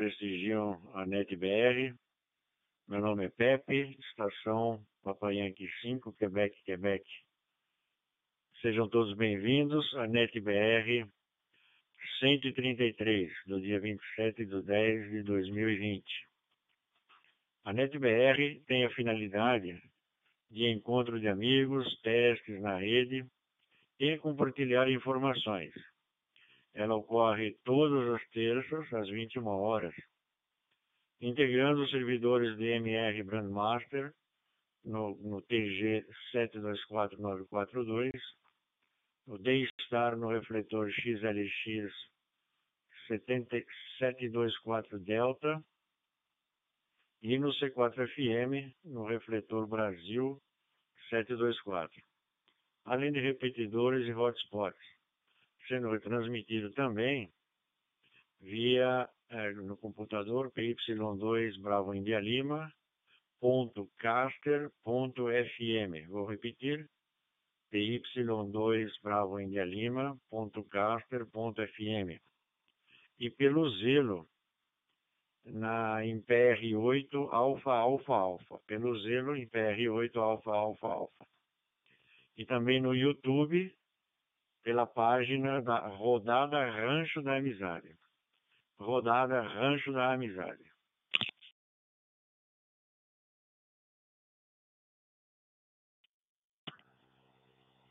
prestigiam a NetBR. Meu nome é Pepe, estação Papai Yankee 5, Quebec, Quebec. Sejam todos bem-vindos à NetBR 133, do dia 27 de 10 de 2020. A NetBR tem a finalidade de encontro de amigos, testes na rede e compartilhar informações. Ela ocorre todas as terças, às 21 horas, integrando os servidores DMR Brandmaster no, no TG 724942, o D-Star no refletor XLX 724 Delta e no C4FM no refletor Brasil 724, além de repetidores e hotspots, sendo retransmitido também via é, no computador PY2 Bravo India Lima ponto caster ponto FM. Vou repetir PY2 Bravo India Lima ponto caster ponto FM. E pelo Zelo na em PR8 Alfa Alfa Alfa. Pelo Zelo em PR8 Alfa Alfa Alfa. E também no YouTube pela página da Rodada Rancho da Amizade rodada Rancho da Amizade.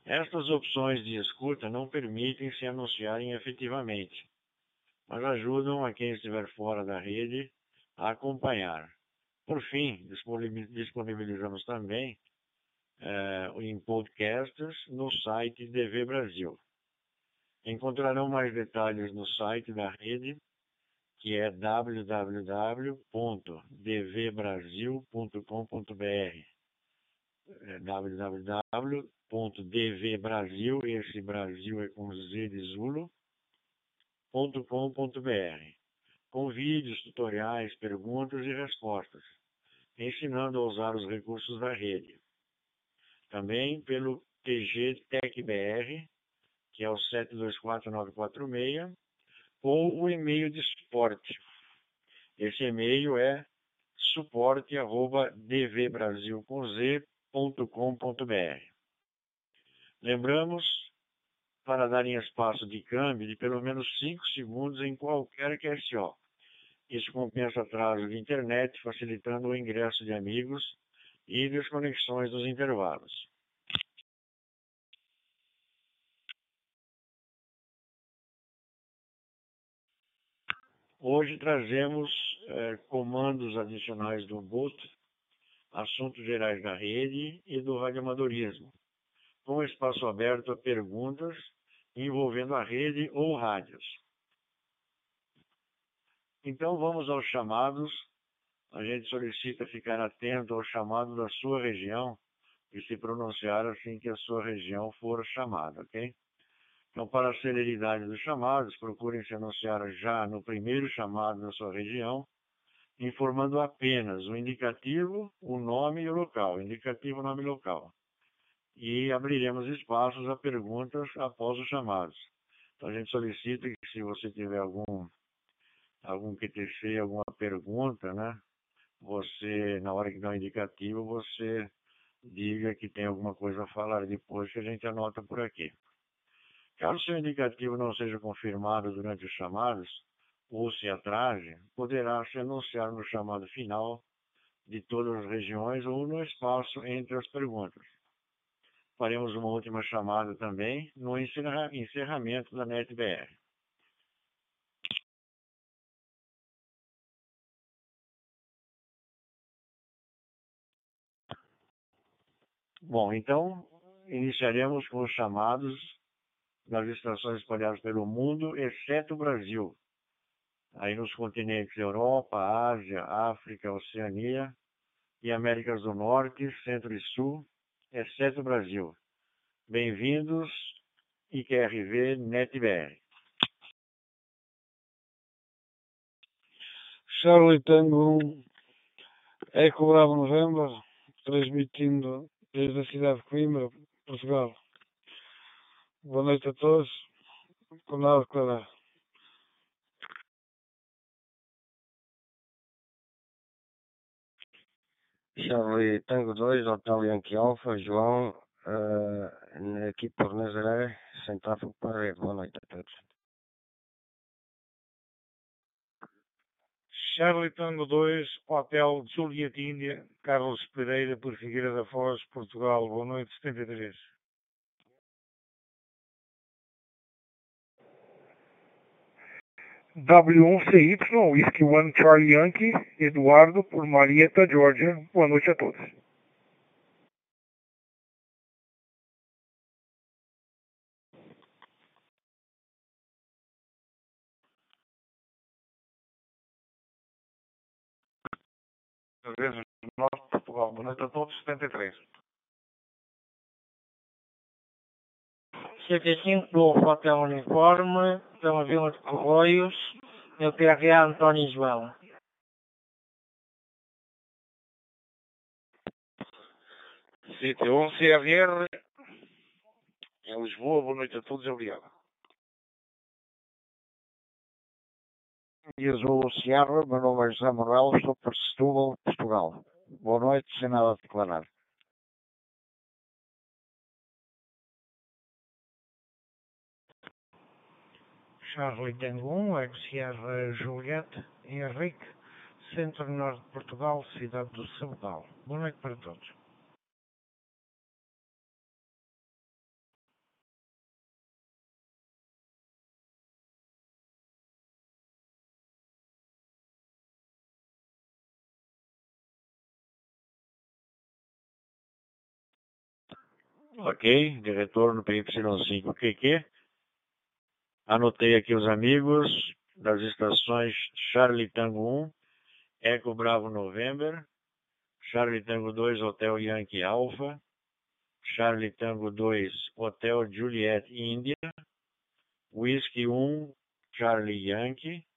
Estas opções de escuta não permitem se anunciarem efetivamente, mas ajudam a quem estiver fora da rede a acompanhar. Por fim, disponibilizamos também eh, em podcasts no site DV Brasil. Encontrarão mais detalhes no site da rede que é www.dvbrasil.com.br é www.dvbrasil, esse Brasil é com Z de Zulo, .com.br com vídeos, tutoriais, perguntas e respostas, ensinando a usar os recursos da rede. Também pelo TG TecBR, que é o 724946, ou o e-mail de suporte. Esse e-mail é suporte@dvbrasil.com.br. Lembramos para darem espaço de câmbio de pelo menos 5 segundos em qualquer QSO. Isso compensa atraso de internet, facilitando o ingresso de amigos e desconexões dos intervalos. Hoje trazemos é, comandos adicionais do Ubuntu, assuntos gerais da rede e do radioamadorismo, com espaço aberto a perguntas envolvendo a rede ou rádios. Então vamos aos chamados. A gente solicita ficar atento ao chamado da sua região e se pronunciar assim que a sua região for chamada, ok? Então, para a celeridade dos chamados, procurem se anunciar já no primeiro chamado da sua região, informando apenas o indicativo, o nome e o local. Indicativo, nome e local. E abriremos espaços a perguntas após os chamados. Então, a gente solicita que se você tiver algum, algum QTC, alguma pergunta, né? Você, na hora que dá o indicativo, você diga que tem alguma coisa a falar depois que a gente anota por aqui. Caso seu indicativo não seja confirmado durante os chamados, ou se atrase, poderá se anunciar no chamado final de todas as regiões ou no espaço entre as perguntas. Faremos uma última chamada também no encerramento da NetBR. Bom, então iniciaremos com os chamados nas estações espalhadas pelo mundo, exceto o Brasil. Aí nos continentes Europa, Ásia, África, Oceania e Américas do Norte, Centro e Sul, exceto o Brasil. Bem-vindos, IQRV NetBR. Charlie Tango 1, Eco Bravo November, transmitindo desde da cidade de Coimbra, Portugal. Boa noite a todos. Com nada a declarar. Charlie Tango 2, Hotel Yankee Alfa, João, eh, uh, aqui por Nazaré, sem tráfego para a rede. Boa noite a todos. Charlie Tango 2, Hotel Juliet Índia, Carlos Pereira, por Figueira da Foz, Portugal. Boa noite, 73. W1CY, Whisky One Charlie Yankee, Eduardo, por Marieta, Georgia. Boa noite a todos. Noite a todos, 73. 75 do Hotel Uniforme, pela Vila de Correios, meu PRA António João. Sítio 1 CRR, em Lisboa. Boa noite a todos obrigado. E Azul Sierra, meu nome é José Manuel, estou por Setúbal, Portugal. Boa noite, sem nada a declarar. Charlie Tango 1, Sierra Juliette, Henrique, Centro-Norte de Portugal, cidade do Sabedal. Boa noite para todos. Ok, de retorno para Y5QQ. Anotei aqui os amigos das estações Charlie Tango 1, Eco Bravo November, Charlie Tango 2, Hotel Yankee Alpha, Charlie Tango 2, Hotel Juliet India, Whisky 1, Charlie Yankee,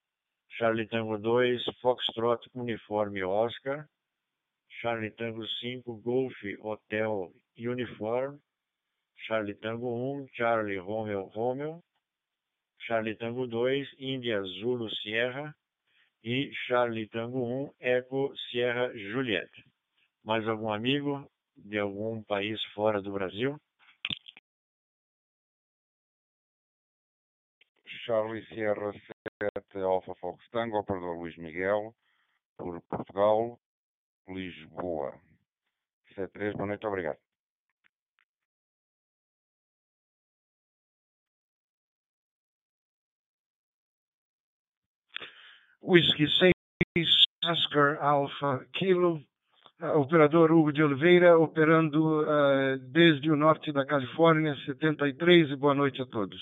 Charlie Tango 2, Foxtrot Uniforme Oscar, Charlie Tango 5, Golf Hotel Uniform, Charlie Tango 1, Charlie Romeo Romeo, Charlie Tango 2, Índia Zulu Sierra e Charlie Tango 1, Eco Sierra Juliette. Mais algum amigo de algum país fora do Brasil? Charlie Sierra 7 Alpha Fox Tango, operador Luís Miguel, por Portugal, Lisboa. C3, boa noite, obrigado. Whisky 6, Oscar Alpha Kilo, operador Hugo de Oliveira, operando uh, desde o norte da Califórnia, 73, e boa noite a todos.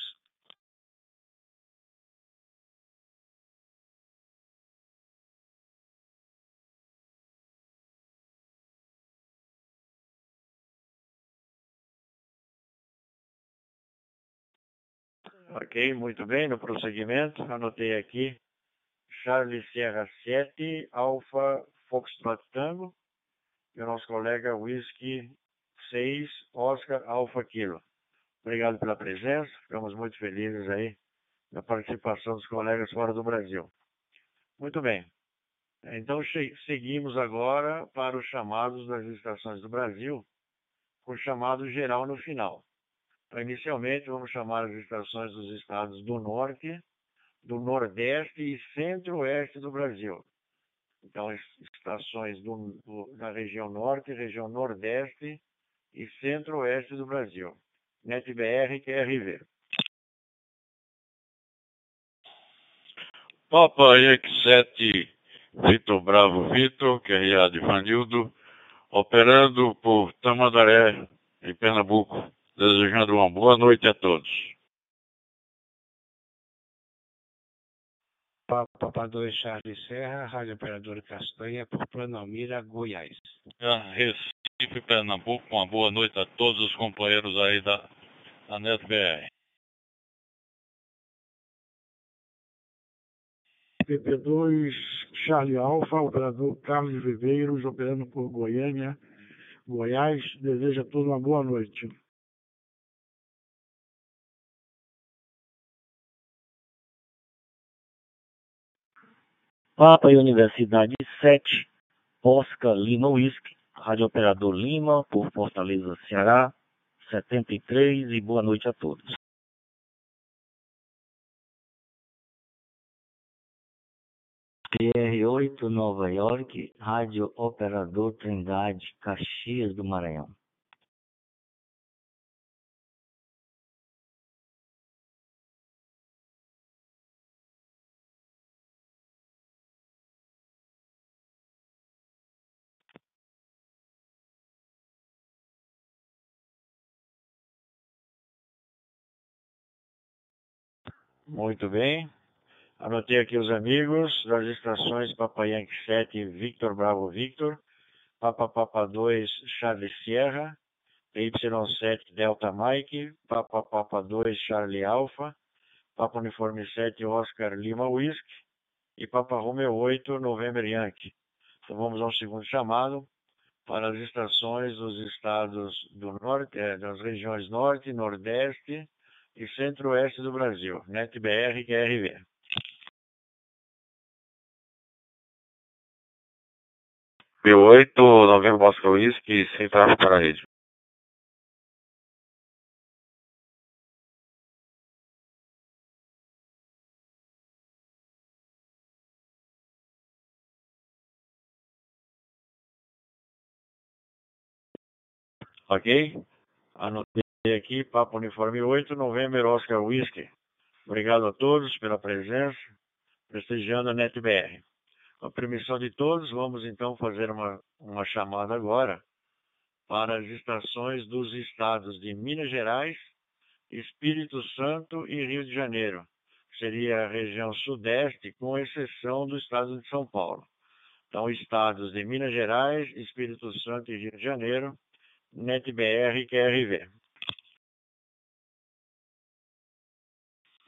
Ok, muito bem, no prosseguimento, anotei aqui Charlie Sierra 7, Alpha Foxtrot Tango, e o nosso colega Whisky 6, Oscar Alpha Kilo. Obrigado pela presença, ficamos muito felizes aí na participação dos colegas fora do Brasil. Muito bem, então seguimos agora para os chamados das estações do Brasil, com chamado geral no final. Então, inicialmente, vamos chamar as estações dos estados do Norte, do Nordeste e Centro-Oeste do Brasil. Então, estações do, do, da região Norte, região Nordeste e Centro-Oeste do Brasil. NetBR QRV. Papa X7 Vitor Bravo Vitor, QRA de Vanildo, operando por Tamandaré, em Pernambuco, desejando uma boa noite a todos. Papa 2 Charles Serra, Rádio Operador Castanha, por Planalmira, Goiás. Recife, Pernambuco, uma boa noite a todos os companheiros aí da, da NetBR. PP2 Charlie Alfa, operador Carlos Viveiros, operando por Goiânia, Goiás, deseja a todos uma boa noite. Papa e Universidade 7, Oscar Lima Whisky, Rádio Operador Lima, por Fortaleza, Ceará, 73 e boa noite a todos. PR8 Nova York, Rádio Operador Trindade, Caxias do Maranhão. Muito bem. Anotei aqui os amigos das estações Papa Yankee 7 Victor Bravo Victor, Papa Papa 2 Charlie Sierra, Y7 Delta Mike, Papa Papa 2 Charlie Alpha, Papa Uniforme 7 Oscar Lima Whisky e Papa Romeo 8 November Yankee. Então vamos ao segundo chamado para as estações dos estados do norte, eh, das regiões norte, nordeste e centro-oeste do Brasil, NetBR e QRV. B8, Novembro Bosco Whisky, sem tráfego para a rede. Ok? Anotei aqui, Papo Uniforme 8, Novembro Oscar Whisky. Obrigado a todos pela presença, prestigiando a NetBR. Com a permissão de todos, vamos então fazer uma, uma chamada agora para as estações dos estados de Minas Gerais, Espírito Santo e Rio de Janeiro. Seria a região sudeste, com exceção do estado de São Paulo. Então, estados de Minas Gerais, Espírito Santo e Rio de Janeiro, NetBR e QRV.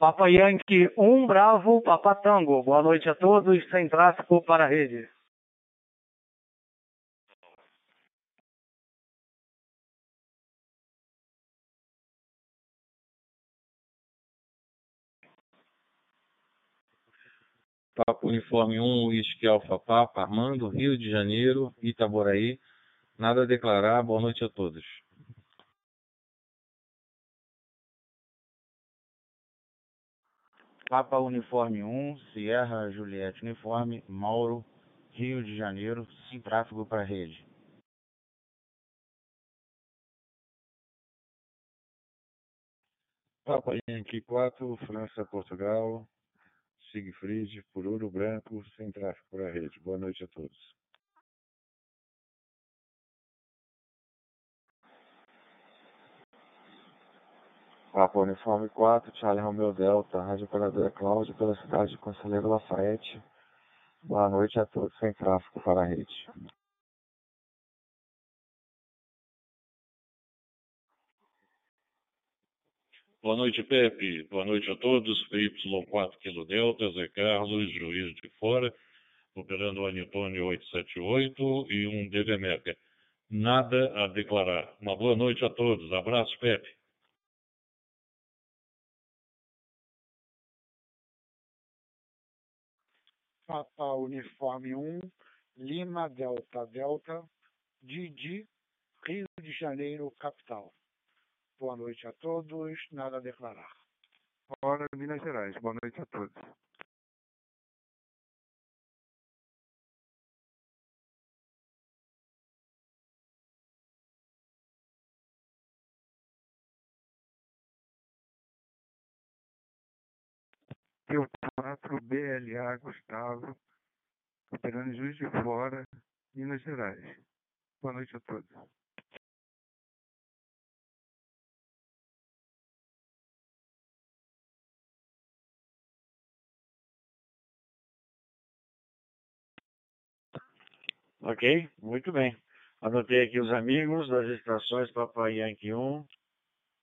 Papa Yankee 1 Bravo, Papa Tango. Boa noite a todos, sem tráfego para a rede. Papa Uniforme 1, Whisky Alfa Papa, Armando, Rio de Janeiro, Itaboraí. Nada a declarar, boa noite a todos. Papa Uniforme 1, Sierra Juliette Uniforme, Mauro, Rio de Janeiro, sem tráfego para rede. Papa Yankee 4, França, Portugal, Siegfried, por Ouro Branco, sem tráfego para rede. Boa noite a todos. Papa Uniforme 4, Charlie Romeo Delta, Rádio Operadora Cláudio, pela cidade de Conselheiro Lafayette. Boa noite a todos, sem tráfego para a rede. Boa noite, Pepe. Boa noite a todos. PY4 Kilo Delta, Zé Carlos, juiz de fora, operando o Anitônio 878 e um DVMECA. Nada a declarar. Uma boa noite a todos. Abraço, Pepe. Papa Uniforme 1, Lima Delta Delta, Didi, Rio de Janeiro, capital. Boa noite a todos, nada a declarar. Hora Minas Gerais, boa noite a todos. Teu 4 BLA Gustavo, operando Juiz de Fora, Minas Gerais. Boa noite a todos. Ok? Muito bem. Anotei aqui os amigos das estações Papa Yankee 1,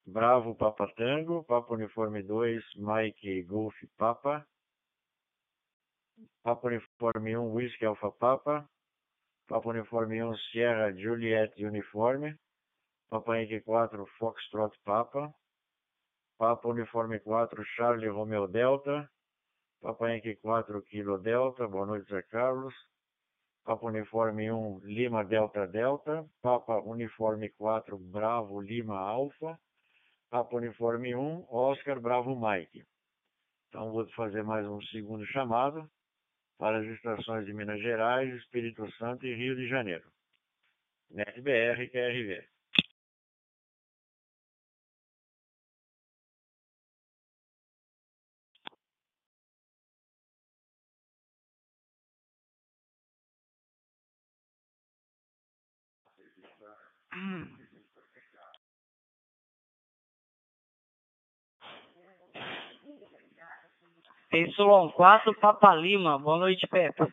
Bravo Papa Tango, Papa Uniforme 2, Mike Golf Papa, Papa Uniforme 1, Whisky Alpha Papa, Papa Uniforme 1, Sierra Juliet Uniforme, Papa Yankee 4, Foxtrot Papa, Papa Uniforme 4, Charlie Romeo Delta, Papa Yankee 4, Kilo Delta, boa noite, Zé Carlos, Papa Uniforme 1, Lima Delta Delta, Papa Uniforme 4, Bravo Lima Alfa, Papa Uniforme 1, Oscar Bravo Mike. Então vou fazer mais um segundo chamado para as estações de Minas Gerais, Espírito Santo e Rio de Janeiro. NetBR QRV. Y4 Papa Lima, boa noite, Pepe.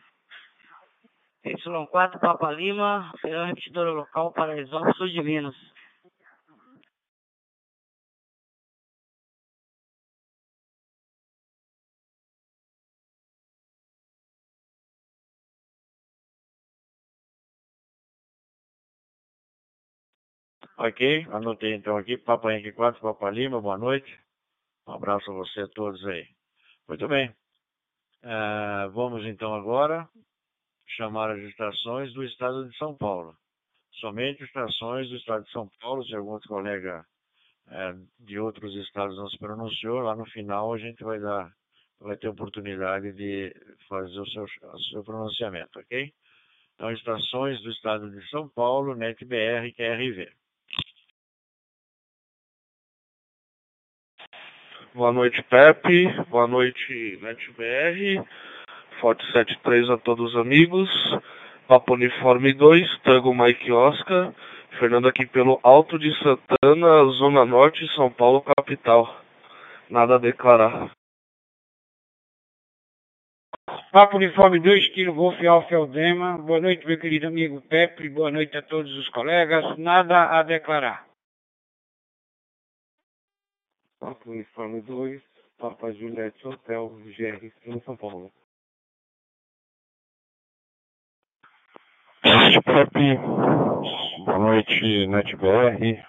Y4 Papa Lima, será repetidora local para Exópolis Sul de Minas. Ok, anotei então aqui, Papa Henrique 4, Papa Lima, boa noite. Um abraço a você todos aí. Muito bem. Uh, vamos então agora chamar as estações do estado de São Paulo. Somente estações do estado de São Paulo, se algum outro colega uh, de outros estados não se pronunciou, lá no final a gente vai dar, vai ter oportunidade de fazer o seu, o seu pronunciamento, ok? Então, estações do estado de São Paulo, NetBR QRV. Boa noite, Pepe. Boa noite, NetBR. Forte 73 a todos os amigos. Papo Uniforme 2, Tango Mike Oscar. Fernando aqui pelo Alto de Santana, Zona Norte, São Paulo, capital. Nada a declarar. Papo Uniforme 2, Kilo Golf Alfa Eldema. Boa noite, meu querido amigo Pepe. Boa noite a todos os colegas. Nada a declarar. Papa Uniforme 2, Papa Juliette Hotel, GR, em São Paulo. Pepe, boa noite, NetBR,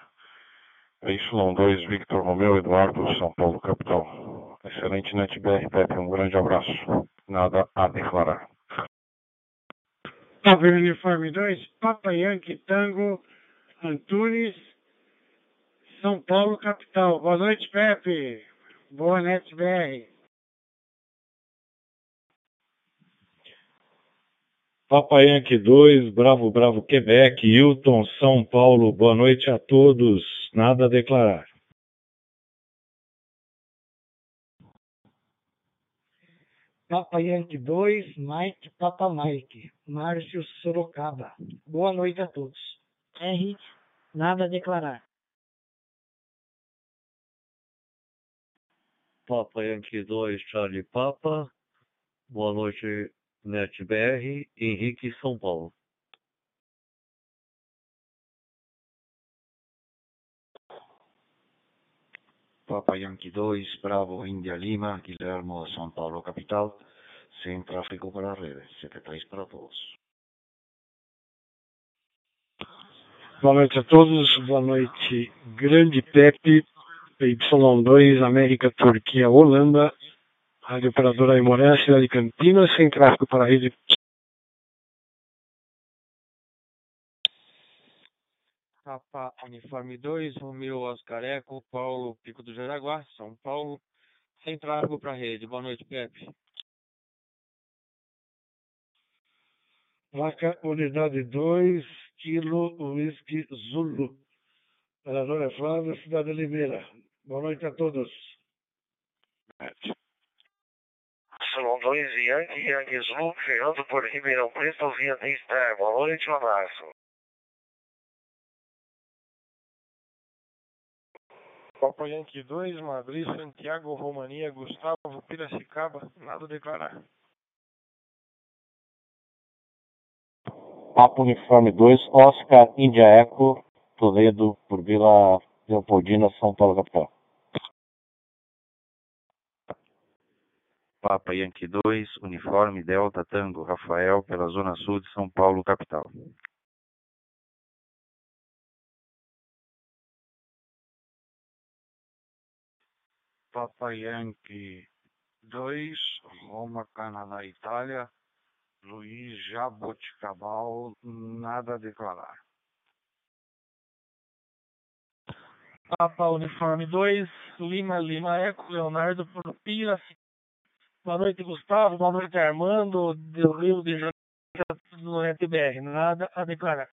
Y2, Victor Romeu Eduardo, São Paulo, capital. Excelente NetBR, Pepe, um grande abraço. Nada a declarar. Papa Uniforme 2, Papa Yankee Tango, Antunes, são Paulo, capital. Boa noite, Pepe. Boa noite, BR. Papa Yankee 2, Bravo Bravo Quebec, Hilton, São Paulo, boa noite a todos. Nada a declarar. Papa Yankee 2, Mike, Papa Mike, Márcio Sorocaba. Boa noite a todos. R, nada a declarar. Papa Yankee 2, Charlie Papa. Boa noite, NetBR, Henrique, São Paulo. Papa Yankee 2, Bravo, India Lima, Guilhermo, São Paulo, capital. Sem tráfego para a rede. 73 para todos. Boa noite a todos. Boa noite, grande Pepe. Y2, América, Turquia, Holanda. Rádio Operadora Aimoré, cidade de Campinas, sem tráfego para a rede. Papa Uniforme 2, Romeu Oscar Eco, Paulo, Pico do Jaraguá, São Paulo. Sem tráfego para a rede. Boa noite, Pepe. Vaca Unidade 2, Kilo Whisky Zulu. Operadora é Flávio, Cidade de Limeira. Boa noite a todos. São dois Yankee, Yankee Zulu, Fernando por Ribeirão Preto, via Star. Boa noite, um abraço. Papa Yankee 2, Madrid, Santiago, Romania, Gustavo, Piracicaba, nada a declarar. Papa Uniforme 2, Oscar, Índia Eco, Toledo, por Vila Leopoldina, São Paulo, capital. Papa Yankee 2, Uniforme Delta Tango, Rafael, pela Zona Sul de São Paulo, capital. Papa Yankee 2, Roma, Canadá, Itália. Luiz Jaboticabal, nada a declarar. Papa Uniforme 2, Lima Lima Eco, Leonardo Pira. Boa noite, Gustavo. Boa noite, Armando, do Rio de Janeiro, no NTBR. Nada a declarar.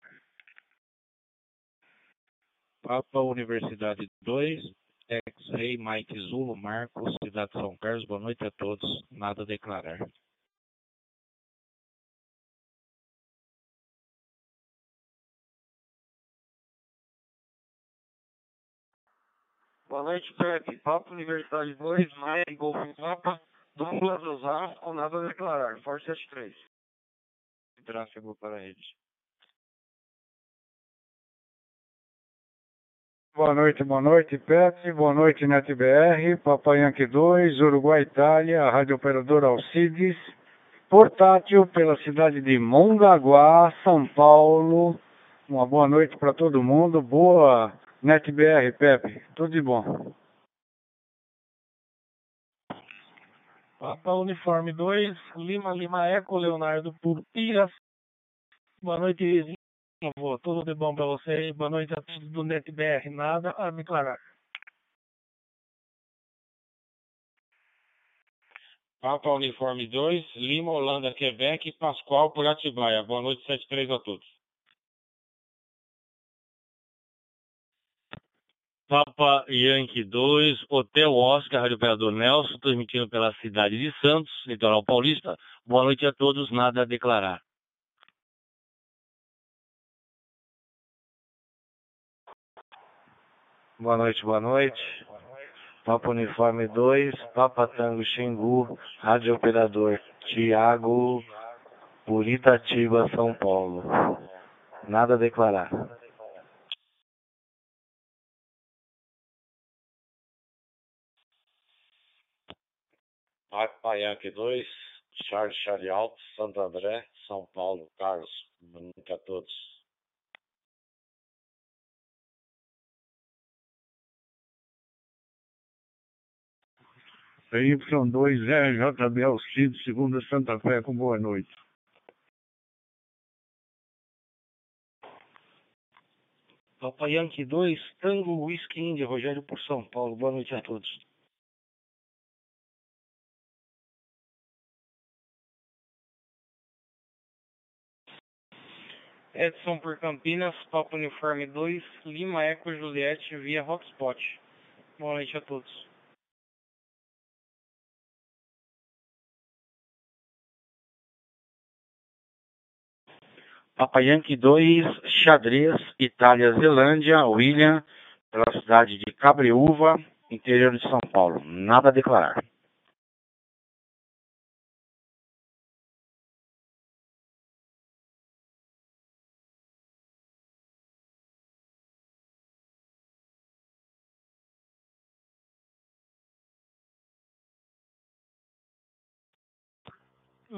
Papa Universidade 2, X-Ray Mike Zulu Marcos, Cidade de São Carlos. Boa noite a todos. Nada a declarar. Boa noite, Pepe. Papa Universidade 2, Mike Golf Papa, Douglas Osasco, nada a declarar. Forte 73. Tráfego para a rede. Boa noite, boa noite, Pepe. Boa noite, NetBR. Papai Yankee 2, Uruguai, Itália, Rádio Operador Alcides. Portátil pela cidade de Mongaguá, São Paulo. Uma boa noite para todo mundo. Boa NetBR, Pepe. Tudo de bom. Papa Uniforme 2, Lima Lima Eco, Leonardo Purpiras. Boa noite. Avô. Tudo de bom para você. Boa noite a todos do NetBR. Nada a declarar. Papa Uniforme 2, Lima, Holanda, Quebec, Pascoal, por Atibaia. Boa noite, 73 a todos. Papa Yankee 2, Hotel Oscar, Rádio Operador Nelson, transmitindo pela cidade de Santos, litoral paulista. Boa noite a todos, nada a declarar. Boa noite, boa noite. Papa Uniforme 2, Papa Tango Xingu, Rádio Operador Tiago, por Itatiba, São Paulo. Nada a declarar. Papa Yankee 2, Charles Charlie Alto, Santo André, São Paulo, Carlos. Boa noite a todos. PY2 RJB Alcides, segunda Santa Fé, com boa noite. Papa Yankee 2, Tango Whisky India, Rogério por São Paulo. Boa noite a todos. Edson por Campinas, Papa Uniforme 2, Lima Eco Juliette via Hotspot. Boa noite a todos. Papa Yankee 2, Xadrez, Itália, Zelândia, William, pela cidade de Cabreúva, interior de São Paulo. Nada a declarar.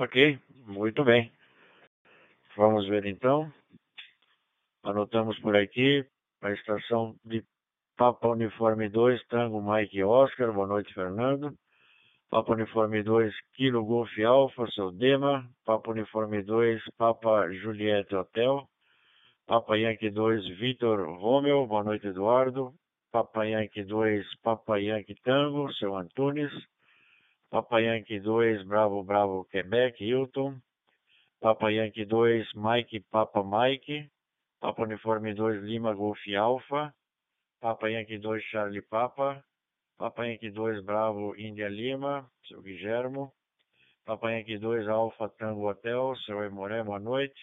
Ok, muito bem. Vamos ver então. Anotamos por aqui a estação de Papa Uniforme 2, Tango Mike Oscar. Boa noite, Fernando. Papa Uniforme 2, Kilo Golf Alfa, seu Dema. Papa Uniforme 2, Papa Juliette Hotel. Papa Yankee 2, Vitor Romeu. Boa noite, Eduardo. Papa Yankee 2, Papa Yankee Tango, seu Antunes. Papa Yankee 2, Bravo Bravo Quebec, Hilton. Papa Yankee 2, Mike Papa Mike. Papa Uniforme 2, Lima Golf Alpha. Papa Yankee 2, Charlie Papa. Papa Yankee 2, Bravo India Lima, seu Guilhermo. Papa Yankee 2, Alpha Tango Hotel, seu Emoré, boa noite.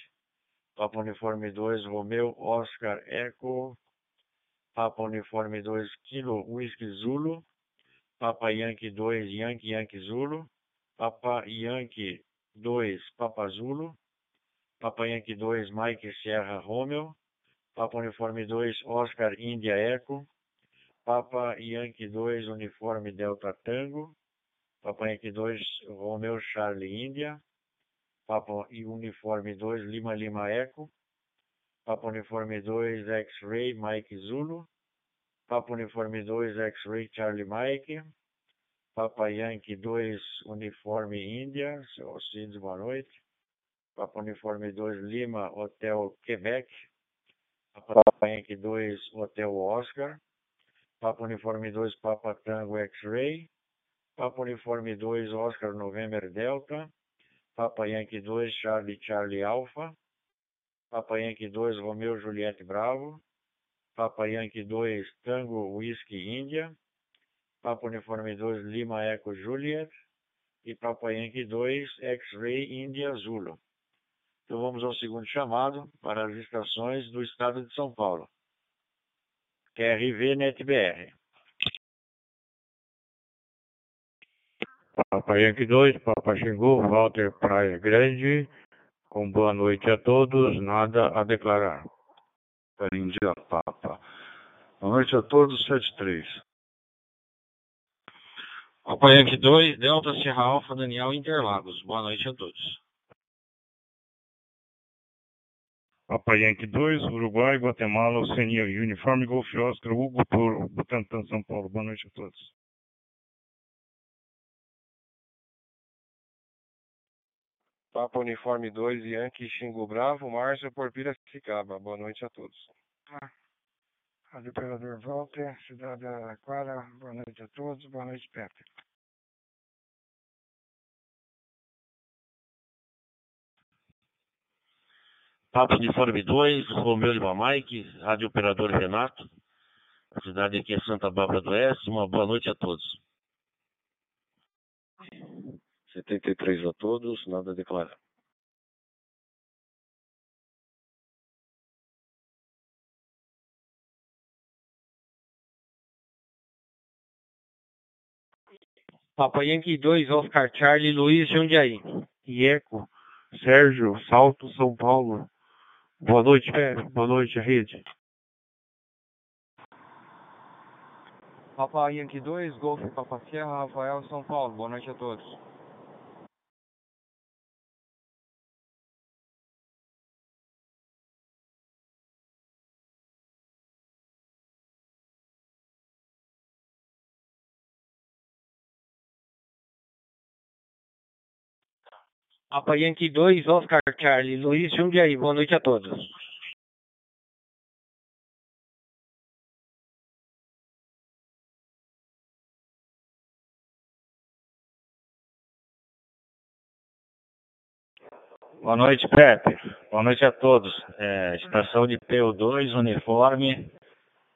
Papa Uniforme 2, Romeu Oscar Echo. Papa Uniforme 2, Kilo Whisky Zulu. Papa Yankee 2, Yankee Yankee Zulu. Papa Yankee 2, Papa Zulu. Papa Yankee 2, Mike Sierra Romeo. Papa Uniforme 2, Oscar India Echo. Papa Yankee 2, Uniforme Delta Tango. Papa Yankee 2, Romeo Charlie India. Papa Uniforme 2, Lima Lima Echo. Papa Uniforme 2, X-Ray Mike Zulu. Papa Uniforme 2, X-Ray Charlie Mike. Papa Yankee 2, Uniforme Índia, seu Alcides, boa noite. Papa Uniforme 2 Lima, Hotel Quebec. Papa Yankee 2, Hotel Oscar. Papa Uniforme 2, Papa Tango X-Ray. Papa Uniforme 2, Oscar November Delta. Papa Yankee 2, Charlie Charlie Alpha. Papa Yankee 2, Romeo Juliette Bravo. Papa Yankee 2, Tango Whisky India. Papa Uniforme 2, Lima Echo Juliet. E Papa Yankee 2, X-Ray India Zulu. Então vamos ao segundo chamado para as estações do estado de São Paulo. QRV NetBR. Papa Yankee 2, Papa Xingu, Walter Praia Grande, com boa noite a todos, nada a declarar. Índia Papa. Boa noite a todos, 73. Papa Yankee 2, Delta Serra Alfa, Daniel Interlagos. Boa noite a todos. Papa Yankee 2, Uruguai, Guatemala, Oceania, Uniforme Golf Oscar, Hugo Toro, Butantã, São Paulo. Boa noite a todos. Papa Uniforme 2, Yankee Xingu Bravo, Márcio por Piracicaba. Boa noite a todos. Ah, Rádio Operador Walter, Cidade da Araquara, boa noite a todos, boa noite, Pepe. Papa Uniforme 2, Romeu Lima Mike, Rádio Operador Renato. A cidade aqui é Santa Bárbara do Oeste. Uma boa noite a todos. 73 a todos, nada a declarar. Papa Yankee 2, Oscar Charlie, Luiz Jundiaí. Ieco, Sérgio, Salto, São Paulo. Boa noite, Pepe. Boa noite, rede. Papa Yankee 2, Golf Papa Sierra, Rafael, São Paulo. Boa noite a todos. Papa Yankee 2, Oscar Charlie, Luiz Jundiaí. Boa noite a todos. Boa noite, Pepe. Boa noite a todos. É, estação de PO2, uniforme.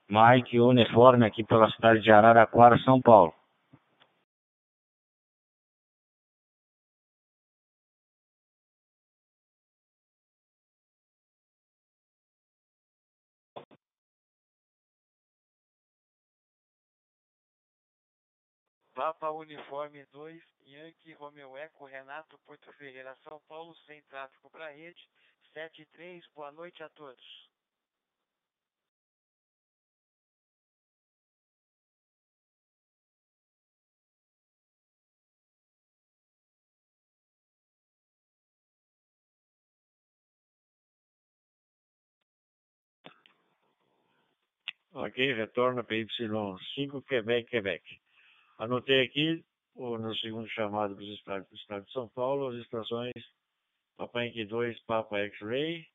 Mike, uniforme aqui pela cidade de Araraquara, São Paulo. Papa Uniforme 2, Yankee Romeo Eco, Renato Porto Ferreira, São Paulo, sem tráfego para rede, 73, boa noite a todos. Ok, retorna para Y5, Quebec, Quebec. Anotei aqui, o- no segundo chamado para do estado de São Paulo, as estações Papa Yankee 2, Papa X-Ray,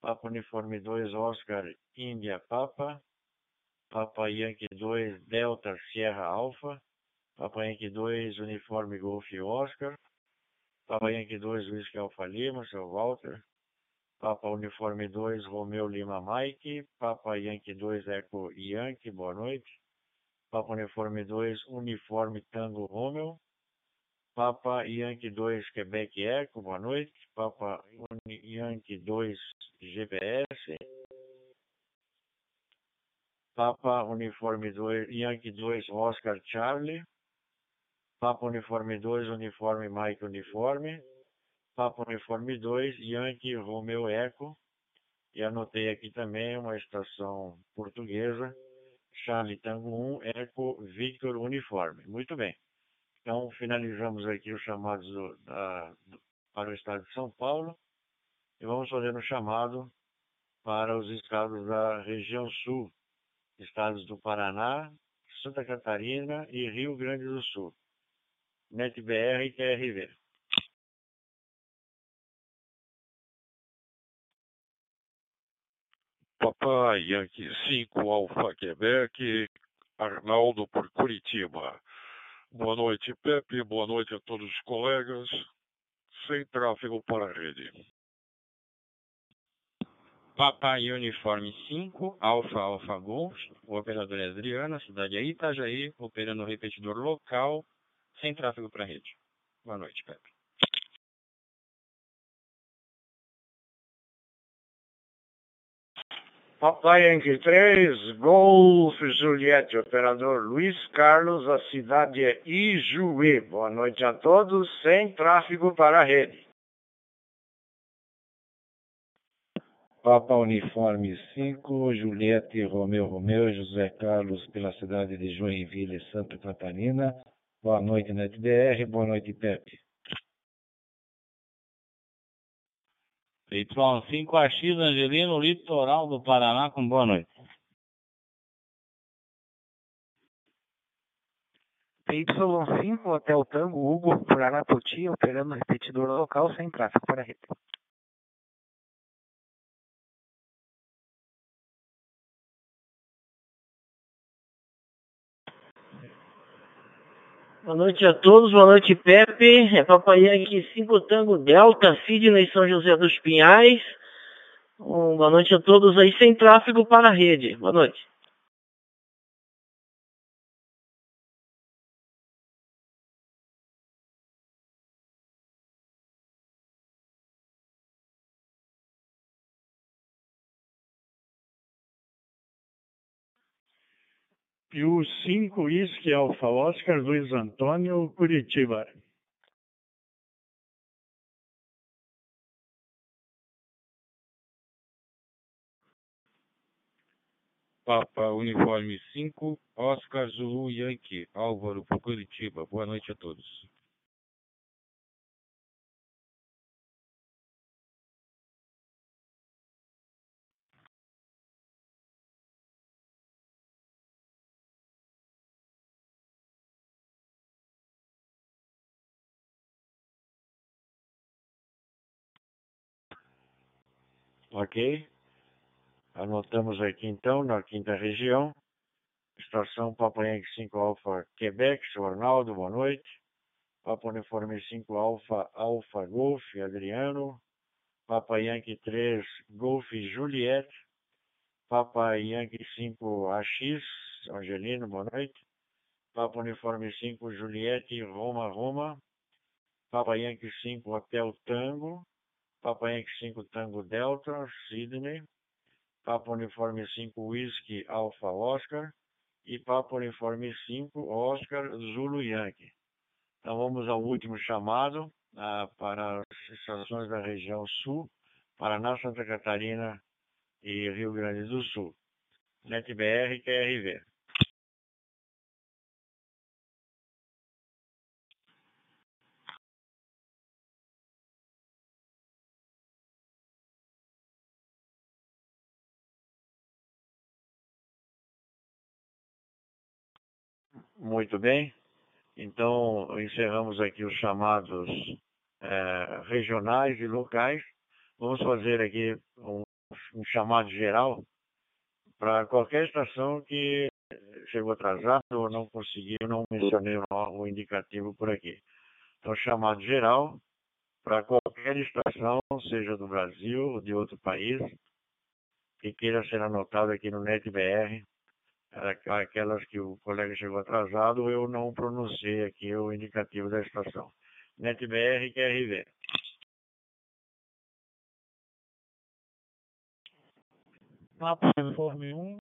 Papa Uniforme 2, Oscar India Papa, Papa Yankee 2, Delta Sierra Alpha, Papa Yankee 2, Uniforme Golf Oscar, Papa Yankee 2, Whisky Alfa Lima, seu Walter, Papa Uniforme 2, Romeu Lima Mike, Papa Yankee 2, Eco Yankee, boa noite. Papa Uniforme 2, Uniforme Tango Romeo. Papa Yankee 2, Quebec Eco, boa noite. Papa Yankee 2, GPS. Papa Uniforme 2, Yankee 2, Oscar Charlie. Papa Uniforme 2, Uniforme Mike Uniforme. Papa Uniforme 2, Yankee Romeo Eco. E anotei aqui também uma estação portuguesa, Charlie Tango 1, Eco Victor Uniforme. Muito bem. Então, finalizamos aqui os chamados do- da- do- para o estado de São Paulo. E vamos fazer um chamado para os estados da região sul, estados do Paraná, Santa Catarina e Rio Grande do Sul. NetBR e TRV. Papai Yankee 5 Alfa Quebec, Arnaldo por Curitiba. Boa noite, Pepe. Boa noite a todos os colegas. Sem tráfego para a rede. Papai Uniforme 5, Alfa Alfa Golf, o operador é Adriana, cidade é Itajaí, operando o repetidor local, sem tráfego para a rede. Boa noite, Pepe. Papai Yankee 3, Golf Juliette, operador Luiz Carlos, a cidade é Ijuí. Boa noite a todos, sem tráfego para a rede. Papa Uniforme 5, Juliette Romeu Romeu, José Carlos, pela cidade de Joinville, Santa Catarina. Boa noite, NetBR. Boa noite, Pepe. Y5AX Angelino, litoral do Paraná, com boa noite. PY5, Hotel Tango, Hugo, Arapoti, operando repetidor local sem tráfego para a rede. Boa noite a todos, boa noite Pepe, é Papai Yankee 5 Tango Delta, Sidney São José dos Pinhais. Um, boa noite a todos aí, sem tráfego para a rede. Boa noite. E o 5 Whisky Alfa Oscar Luiz Antônio, Curitiba. Papa Uniforme 5, Oscar Zulu Yankee, Álvaro Curitiba. Boa noite a todos. Ok? Anotamos aqui então, na quinta região, estação Papa Yankee 5 Alfa Quebec, seu Arnaldo, boa noite. Papa Uniforme 5 Alfa Alfa Golf, Adriano. Papa Yankee 3 Golf Juliette. Papa Yankee 5 AX, Angelino, boa noite. Papa Uniforme 5 Juliette Roma Roma. Papa Yankee 5 Hotel Tango. Papa Yankee 5 Tango Delta, Sydney. Papa Uniforme 5 Whisky Alpha Oscar e Papa Uniforme 5 Oscar Zulu Yankee. Então vamos ao último chamado ah, para as estações da região sul, Paraná, Santa Catarina e Rio Grande do Sul. NetBR QRV. Muito bem. Então, encerramos aqui os chamados eh, regionais e locais. Vamos fazer aqui um, um chamado geral para qualquer estação que chegou atrasado ou não conseguiu, não mencionei o indicativo por aqui. Então, chamado geral para qualquer estação, seja do Brasil ou de outro país, que queira ser anotado aqui no NetBR aquelas que o colega chegou atrasado, eu não pronunciei aqui o indicativo da estação. NetBR QRV. Papa Uniforme 1,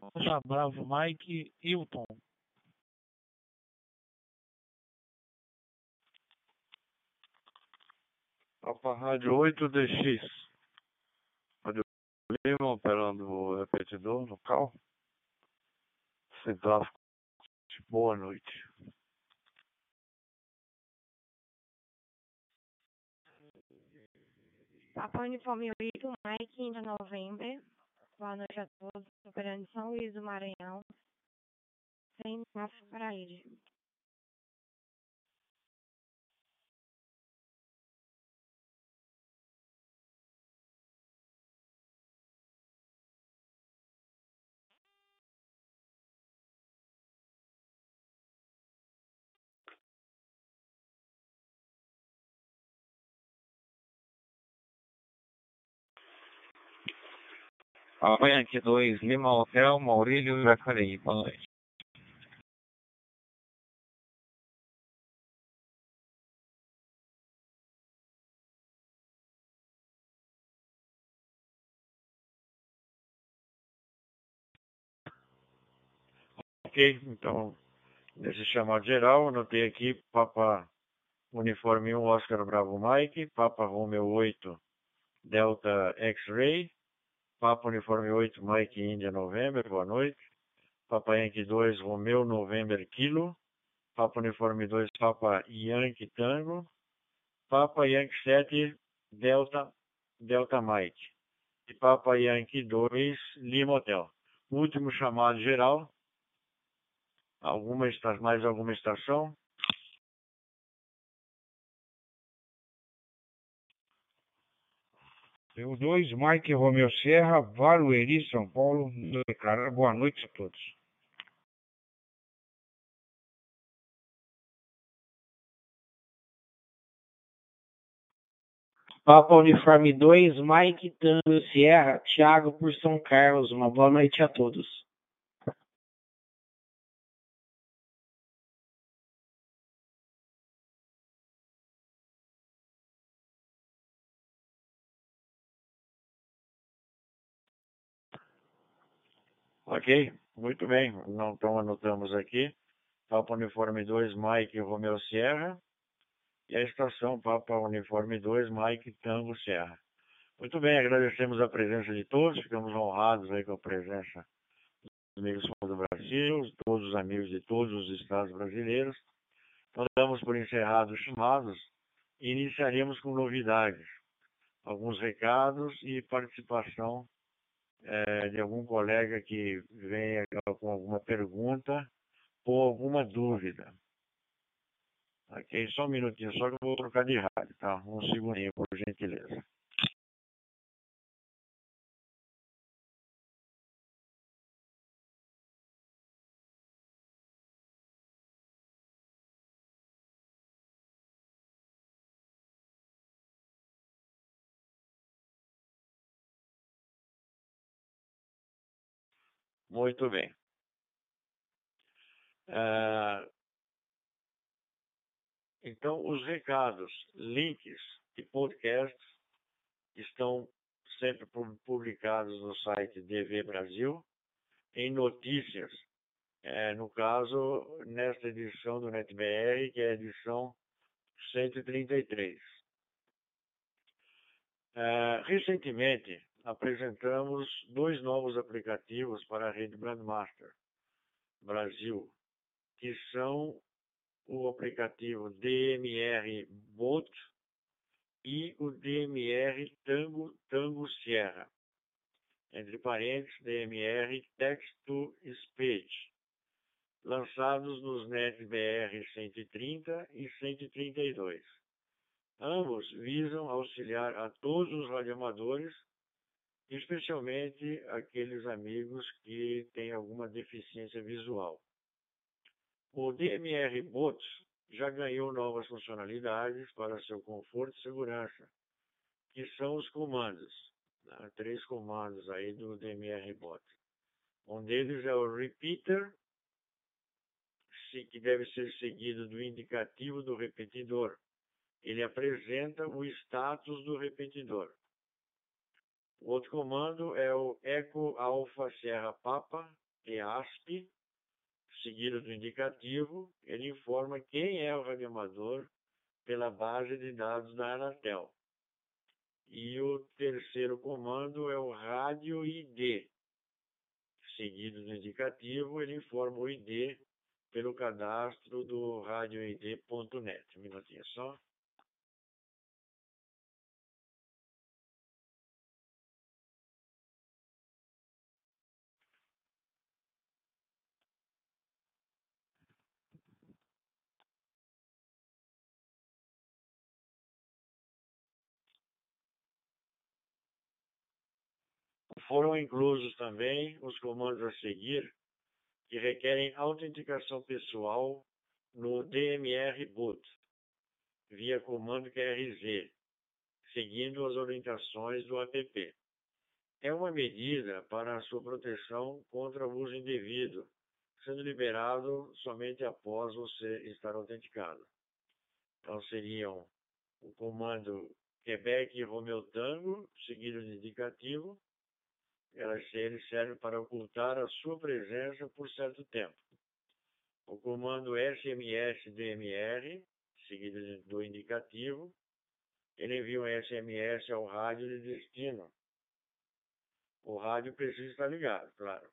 Rocha Bravo Mike, Hilton. Papa Rádio 8DX. Rádio Lima operando o repetidor local. Tráfico. Boa noite. Papa Uniforme 8, Mike, Índia November. Boa noite a todos. Operando São Luís do Maranhão. Sem tráfego para a Yankee 2, Lima Hotel, Maurílio Jacareí. Boa noite. Ok, então, nesse chamado geral, anotei aqui Papa Uniforme 1 Oscar Bravo Mike, Papa Romeo 8 Delta X-Ray, Papa Uniforme 8 Mike India November, boa noite. Papa Yankee 2 Romeo November Kilo, Papa Uniforme 2 Papa Yankee Tango, Papa Yankee 7 Delta Delta Mike e Papa Yankee 2 Lima Hotel. Último chamado geral, alguma mais alguma estação? Eu 2, Mike Romeu Serra, Barueri, São Paulo, declarar boa noite a todos. Papa Uniforme 2, Mike Tango Sierra, Thiago por São Carlos. Uma boa noite a todos. Ok, muito bem. Não, então anotamos aqui. Papa Uniforme 2, Mike Romeo Sierra. E a estação Papa Uniforme 2, Mike Tango Sierra. Muito bem, agradecemos a presença de todos. Ficamos honrados aí com a presença dos amigos do Brasil, todos os amigos de todos os estados brasileiros. Então, damos por encerrados os chamados e iniciaríamos com novidades. Alguns recados e participação eh, de algum colega que venha com alguma pergunta ou alguma dúvida. Ok, só um minutinho, só que eu vou trocar de rádio, tá? Um segundinho, por gentileza. Muito bem. Ah, então, os recados, links e podcasts estão sempre pu- publicados no site DV Brasil, em notícias, eh, no caso, nesta edição do NetBR, que é a edição 133. Ah, recentemente, apresentamos dois novos aplicativos para a rede Brandmaster Brasil, que são o aplicativo DMR Bot e o DMR Tango Tango Sierra. Entre parênteses, DMR Text to Speech, lançados nos NetBR 130 e 132. Ambos visam auxiliar a todos os radioamadores, especialmente aqueles amigos que têm alguma deficiência visual. O DMR Bot já ganhou novas funcionalidades para seu conforto e segurança, que são os comandos, né? três comandos aí do DMR Bot. Um deles é o repeater, que deve ser seguido do indicativo do repetidor. Ele apresenta o status do repetidor. O outro comando é o Eco Alpha Serra Papa, EASP, seguido do indicativo, ele informa quem é o radioamador pela base de dados da Anatel. E o terceiro comando é o rádio ID. Seguido do indicativo, ele informa o ID pelo cadastro do radioid.net. Um minutinho só. Foram inclusos também os comandos a seguir que requerem autenticação pessoal no DMR Boot, via comando QRZ, seguindo as orientações do app. é uma medida para a sua proteção contra o uso indevido, sendo liberado somente após você estar autenticado. Então seriam o comando Quebec Romeu Tango, seguido de indicativo, ele serve para ocultar a sua presença por certo tempo. O comando SMS DMR, seguido do indicativo, ele envia um SMS ao rádio de destino. O rádio precisa estar ligado, claro.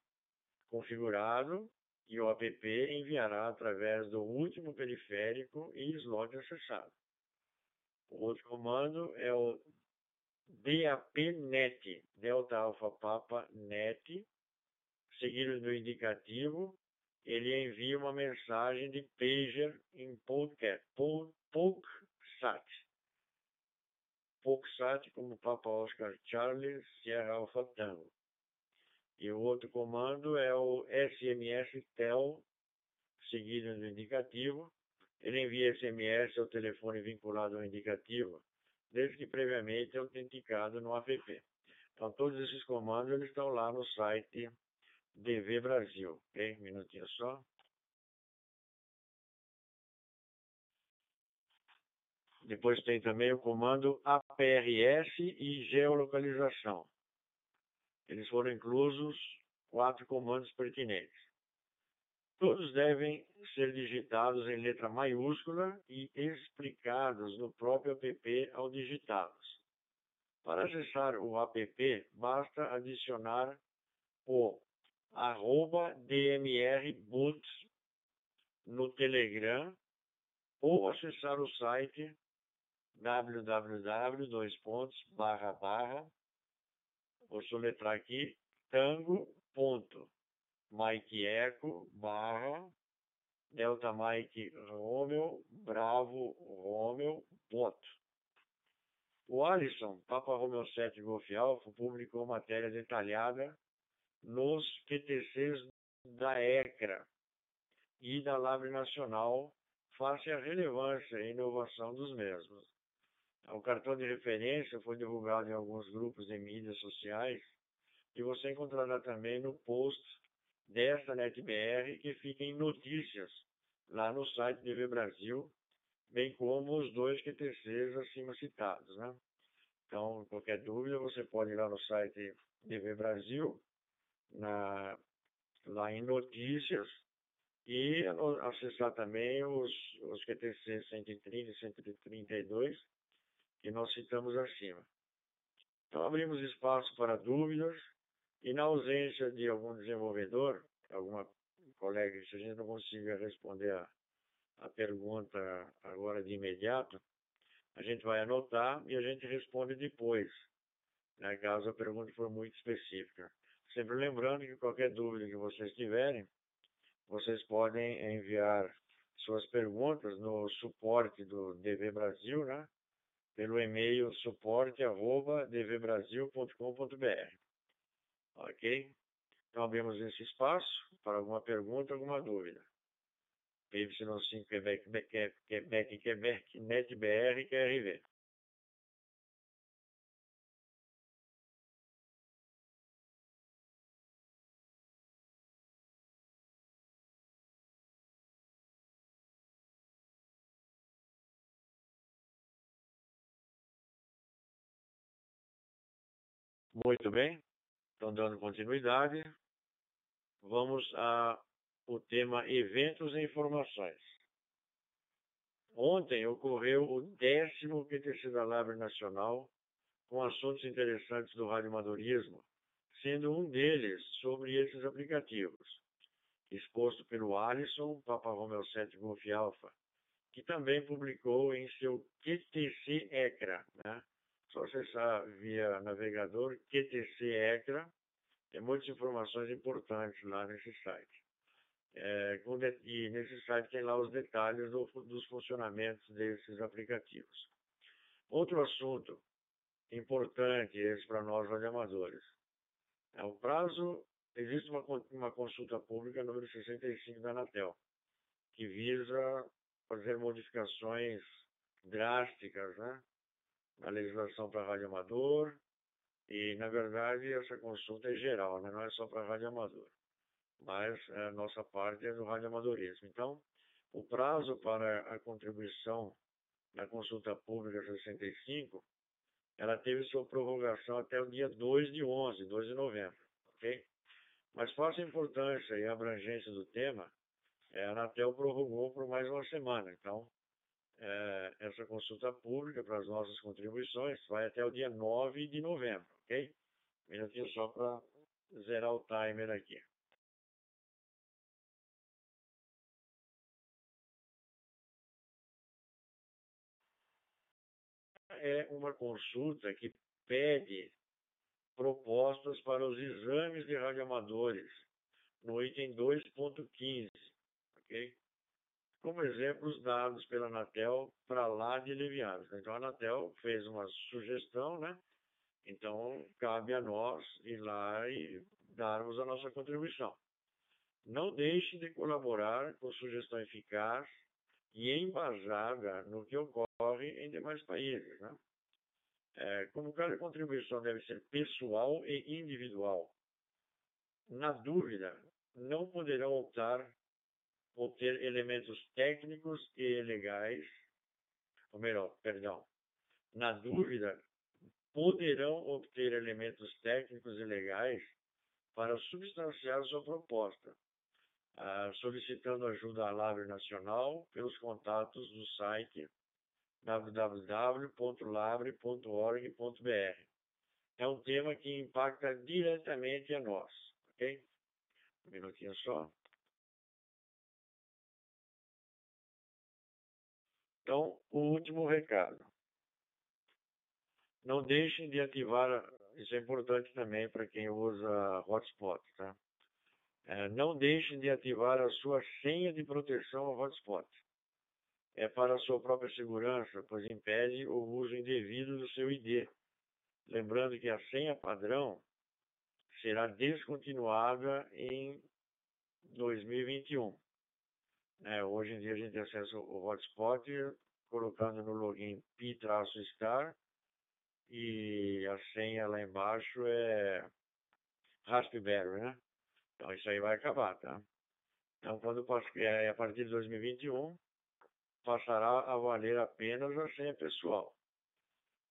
Configurado e o app enviará através do último periférico e slot acessado. O outro comando é o DAP-NET, Delta Alpha Papa NET, seguido do indicativo, ele envia uma mensagem de pager em POCSAT. POCSAT como Papa Oscar Charlie Sierra Alpha Tango. E o outro comando é o SMS TEL, seguido do indicativo. Ele envia SMS ao telefone vinculado ao indicativo desde que previamente autenticado no app. Então, todos esses comandos eles estão lá no site DV Brasil. Ok? Um minutinho só. Depois tem também o comando APRS e geolocalização. Eles foram inclusos quatro comandos pertinentes. Todos devem ser digitados em letra maiúscula e explicados no próprio app ao digitá-los. Para acessar o app, basta adicionar o arroba dmrboot no Telegram ou acessar o site www vou soletrar aqui tango Mike Eco, barra, Delta Mike Romeo, Bravo Romeo, ponto. O Alisson, Papa Romeo 7 Golf Alfa, publicou matéria detalhada nos PTCs da ECRA e da Labre Nacional face à relevância e inovação dos mesmos. O cartão de referência foi divulgado em alguns grupos de mídias sociais e você encontrará também no post dessa NetBR que fica em notícias lá no site DV Brasil, bem como os dois QTCs acima citados. Né? Então, qualquer dúvida, você pode ir lá no site DV Brasil, na, lá em notícias, e acessar também os, os QTC 130 e 132, que nós citamos acima. Então, abrimos espaço para dúvidas, e na ausência de algum desenvolvedor, alguma colega, se a gente não consiga responder a, a pergunta agora de imediato, a gente vai anotar e a gente responde depois, né, caso a pergunta for muito específica. Sempre lembrando que qualquer dúvida que vocês tiverem, vocês podem enviar suas perguntas no suporte do DV Brasil, né? Pelo e-mail suporte@dvbrasil.com.br. Ok? Então abrimos esse espaço para alguma pergunta, alguma dúvida. PY5 Quebec, Quebec, Quebec, Quebec, NetBR, QRV. Muito bem. Então, dando continuidade, vamos ao tema eventos e informações. Ontem ocorreu o décimo PTC da Labre Nacional com assuntos interessantes do radioamadorismo, sendo um deles sobre esses aplicativos, exposto pelo Alisson, Papa Romeo 7 Golf Alpha, que também publicou em seu QTC ECRA, né? Só acessar via navegador QTC ECRA, tem muitas informações importantes lá nesse site. É, e nesse site tem lá os detalhes do, dos funcionamentos desses aplicativos. Outro assunto importante esse para nós radioamadores. É o prazo, existe uma, uma consulta pública número 65 da Anatel, que visa fazer modificações drásticas né, na legislação para radioamador, E, na verdade, essa consulta é geral, né? não é só para rádio amador. Mas a nossa parte é do rádio amadorismo. Então, o prazo para a contribuição na consulta pública 65, ela teve sua prorrogação até o dia 2 de 11, 2 de novembro, ok? Mas face a importância e a abrangência do tema, é, a Anatel prorrogou por mais uma semana. Então, é, essa consulta pública para as nossas contribuições vai até o dia 9 de novembro, ok? Minutinho só para zerar o timer aqui. É uma consulta que pede propostas para os exames de radioamadores no item 2.15, ok? Como exemplos dados pela Anatel para lá de Levianos. Então a Anatel fez uma sugestão, né? Então cabe a nós ir lá e darmos a nossa contribuição. Não deixe de colaborar com sugestão eficaz e embasada no que ocorre em demais países. Né? É, como cada contribuição deve ser pessoal e individual, na dúvida, não poderão optar por ter elementos técnicos e legais, ou melhor, perdão, na dúvida, poderão obter elementos técnicos e legais para substanciar sua proposta, ah, solicitando ajuda à Labre Nacional pelos contatos do site www.labre.org.br. É um tema que impacta diretamente a nós, ok? Um minutinho só. Então, o último recado. Não deixem de ativar, isso é importante também para quem usa hotspot, tá? É, não deixem de ativar a sua senha de proteção ao hotspot é para a sua própria segurança, pois impede o uso indevido do seu ID. Lembrando que a senha padrão será descontinuada em 2021. É, hoje em dia a gente acessa o hotspot colocando no login pi-star e a senha lá embaixo é Raspberry, né? Então isso aí vai acabar, tá? Então quando é a partir de 2021 passará a valer apenas a senha pessoal.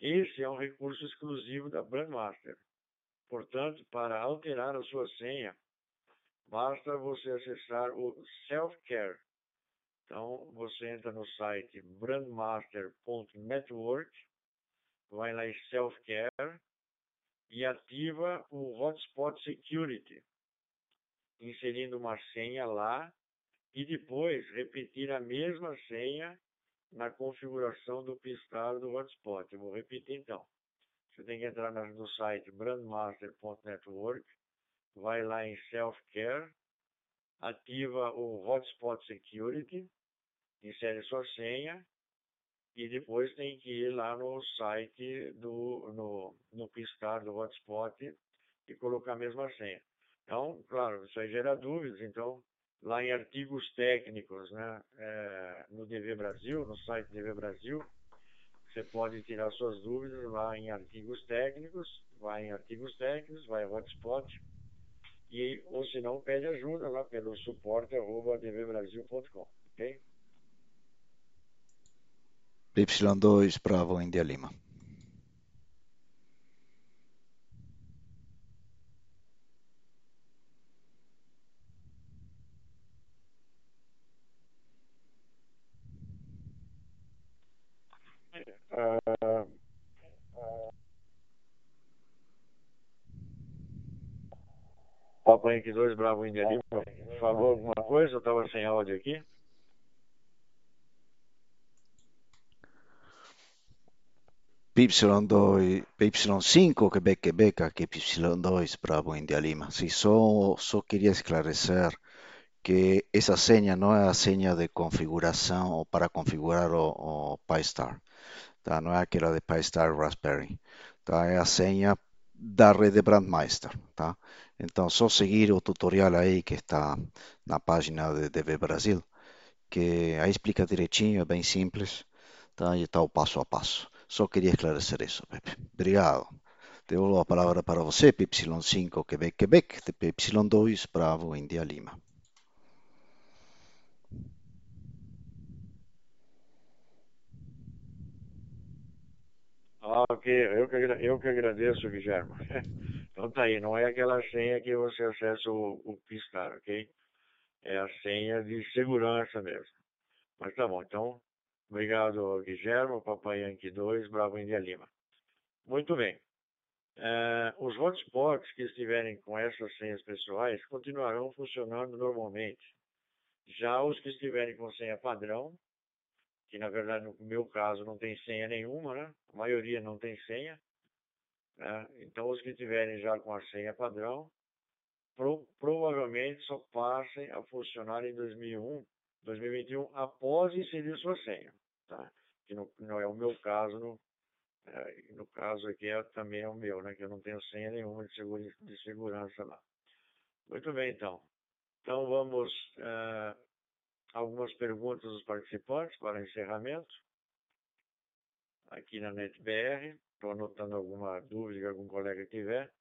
Esse é um recurso exclusivo da Brandmaster. Portanto, para alterar a sua senha, basta você acessar o Self-Care. Então, você entra no site brandmaster.network, vai lá em Self-Care e ativa o Hotspot Security, inserindo uma senha lá e depois repetir a mesma senha na configuração do piscar do hotspot. Eu vou repetir então. Você tem que entrar no site brandmaster.network, vai lá em Self-Care, ativa o Hotspot Security, insere sua senha e depois tem que ir lá no site do no, no piscar do hotspot e colocar a mesma senha. Então, claro, isso aí gera dúvidas, então lá em artigos técnicos, né, é, no DV Brasil, no site DV Brasil, você pode tirar suas dúvidas lá em artigos técnicos, vai em artigos técnicos, vai em hotspot, e, ou se não, pede ajuda lá pelo suporte arroba dvbrasil.com, ok? Y2 Bravo India Lima. Uh, Papa Henrique 2, Bravo India Lima, falou alguma coisa? Eu estava sem áudio aqui. PY2, PY5, Quebec, Quebec, aqui PY2, Bravo India Lima. Só, só queria esclarecer que essa senha não é a senha de configuração para configurar o, o PyStar. Tá? Não é aquela de PyStar Raspberry. Tá? É a senha da rede Brandmeister. Tá? Então, só seguir o tutorial aí que está na página de DV Brasil, que aí explica direitinho, é bem simples, tá? e está o passo a passo. Só queria esclarecer isso, Pepe. Obrigado. Dou a palavra para você, PY5 Quebec, Quebec, PY2 Bravo India Lima. Ah, ok, eu que, eu que agradeço, Guilherme. Então tá aí, não é aquela senha que você acessa o, o Piscar, ok? É a senha de segurança mesmo. Mas tá bom, então, obrigado, Guilherme, Papai Yankee 2, Bravo India Lima. Muito bem. Uh, os hotspots que estiverem com essas senhas pessoais continuarão funcionando normalmente. Já os que estiverem com senha padrão, que na verdade no meu caso não tem senha nenhuma, né? A maioria não tem senha. Né? Então os que estiverem já com a senha padrão, pro, provavelmente só passem a funcionar em 2001, 2021 após inserir sua senha. Tá? Que não, não é o meu caso no, é, no caso aqui é, também é o meu, né? Que eu não tenho senha nenhuma de, segura, de segurança lá. Muito bem, então. Então vamos uh, algumas perguntas dos participantes para encerramento. Aqui na NetBR. Estou anotando alguma dúvida que algum colega tiver.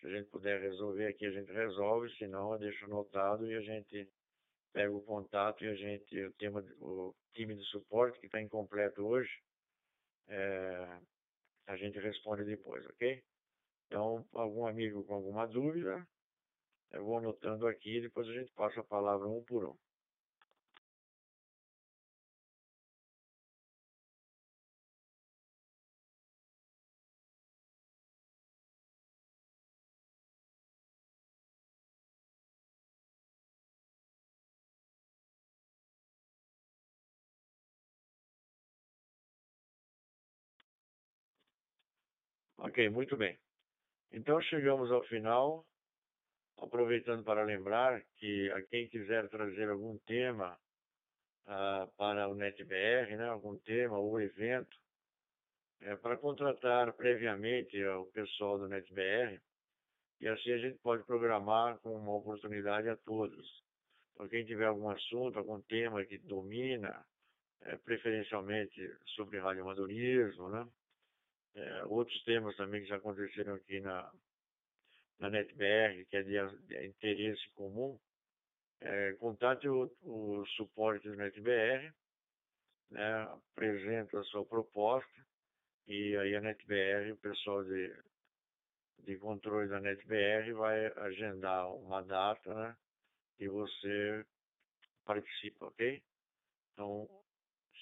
Se a gente puder resolver aqui, a gente resolve. Se não, eu deixo anotado e a gente pega o contato e a gente, o, tema, o time de suporte que está incompleto hoje, é, a gente responde depois, ok? Então, algum amigo com alguma dúvida, eu vou anotando aqui, depois a gente passa a palavra um por um. Ok, muito bem. Então chegamos ao final, aproveitando para lembrar que a quem quiser trazer algum tema uh, para o NetBR, né, algum tema ou evento, é, para contratar previamente o pessoal do NetBR, e assim a gente pode programar com uma oportunidade a todos. Então, quem tiver algum assunto, algum tema que domina, é, preferencialmente sobre radioamadorismo, né? É, outros temas também que já aconteceram aqui na, na NetBR, que é de, interesse comum, é, contate o, o, suporte do NetBR, né, apresenta a sua proposta e aí a NetBR, o pessoal de, de controle da NetBR vai agendar uma data né, e você participa, ok? Então,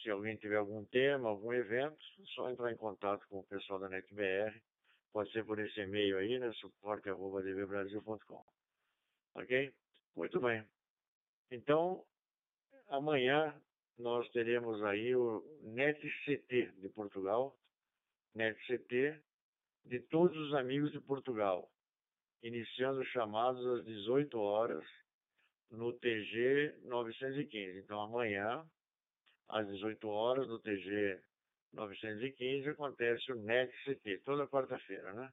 se alguém tiver algum tema, algum evento, só entrar em contato com o pessoal da NetBR. Pode ser por esse e-mail aí, né? suporte.dvbrasil.com. Ok? Muito bem. Então, amanhã nós teremos aí o NetCT de Portugal. NetCT de todos os amigos de Portugal. Iniciando chamados às 18 horas no TG 915. Então, amanhã, às 18 horas, no TG 915, acontece o NetCT, toda quarta-feira, né?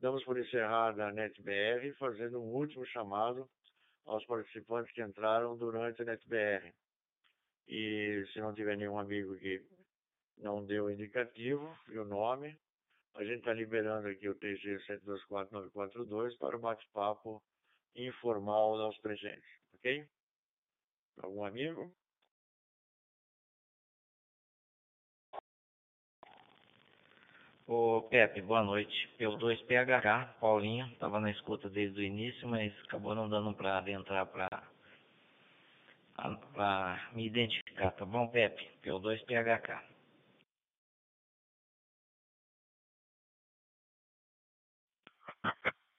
Damos por encerrada a NetBR, fazendo um último chamado aos participantes que entraram durante a NetBR. E se não tiver nenhum amigo que não deu indicativo e o nome, a gente está liberando aqui o TG 724942 para o bate-papo informal aos presentes, ok? Algum amigo? Ô Pepe, boa noite. Pelo 2PHK, Paulinho, estava na escuta desde o início, mas acabou não dando para adentrar para para me identificar, tá bom, Pepe? Pelo 2PHK.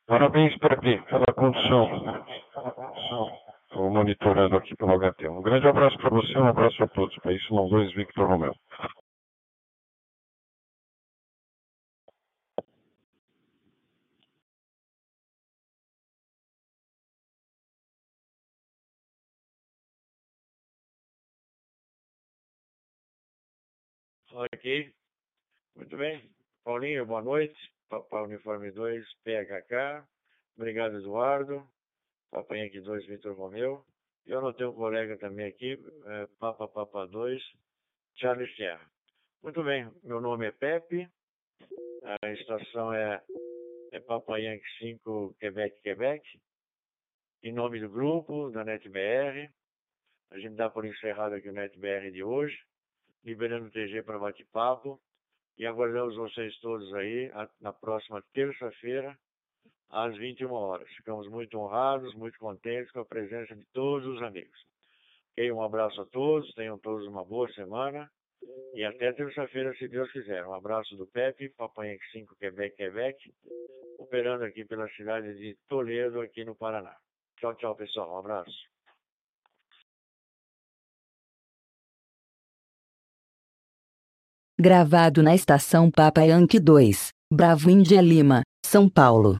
Parabéns, Pepe, pela condução. Estou monitorando aqui pelo HT. Um grande abraço para você, um abraço a todos. País Silão 2, Victor Romeu. Ok. Muito bem. Paulinho, boa noite. Papai Uniforme 2, PHK. Obrigado, Eduardo. Papai Yankee 2, Vitor Romeu. Eu não tenho um colega também aqui, é, Papa Papa 2, Charles Serra. Muito bem, meu nome é Pepe, a estação é é Papa Yankee 5 Quebec, Quebec. Em nome do grupo, da NetBR, a gente dá por encerrado aqui o NetBR de hoje, liberando o TG para bate-papo e aguardamos vocês todos aí na próxima terça-feira, às 21 horas. Ficamos muito honrados, muito contentes com a presença de todos os amigos. Um abraço a todos, tenham todos uma boa semana e até terça-feira, se Deus quiser. Um abraço do Pepe, Papai 5 Quebec, Quebec, operando aqui pela cidade de Toledo, aqui no Paraná. Tchau, tchau, pessoal. Um abraço. Gravado na estação Papa Yankee 2, Bravo Índia Lima, São Paulo.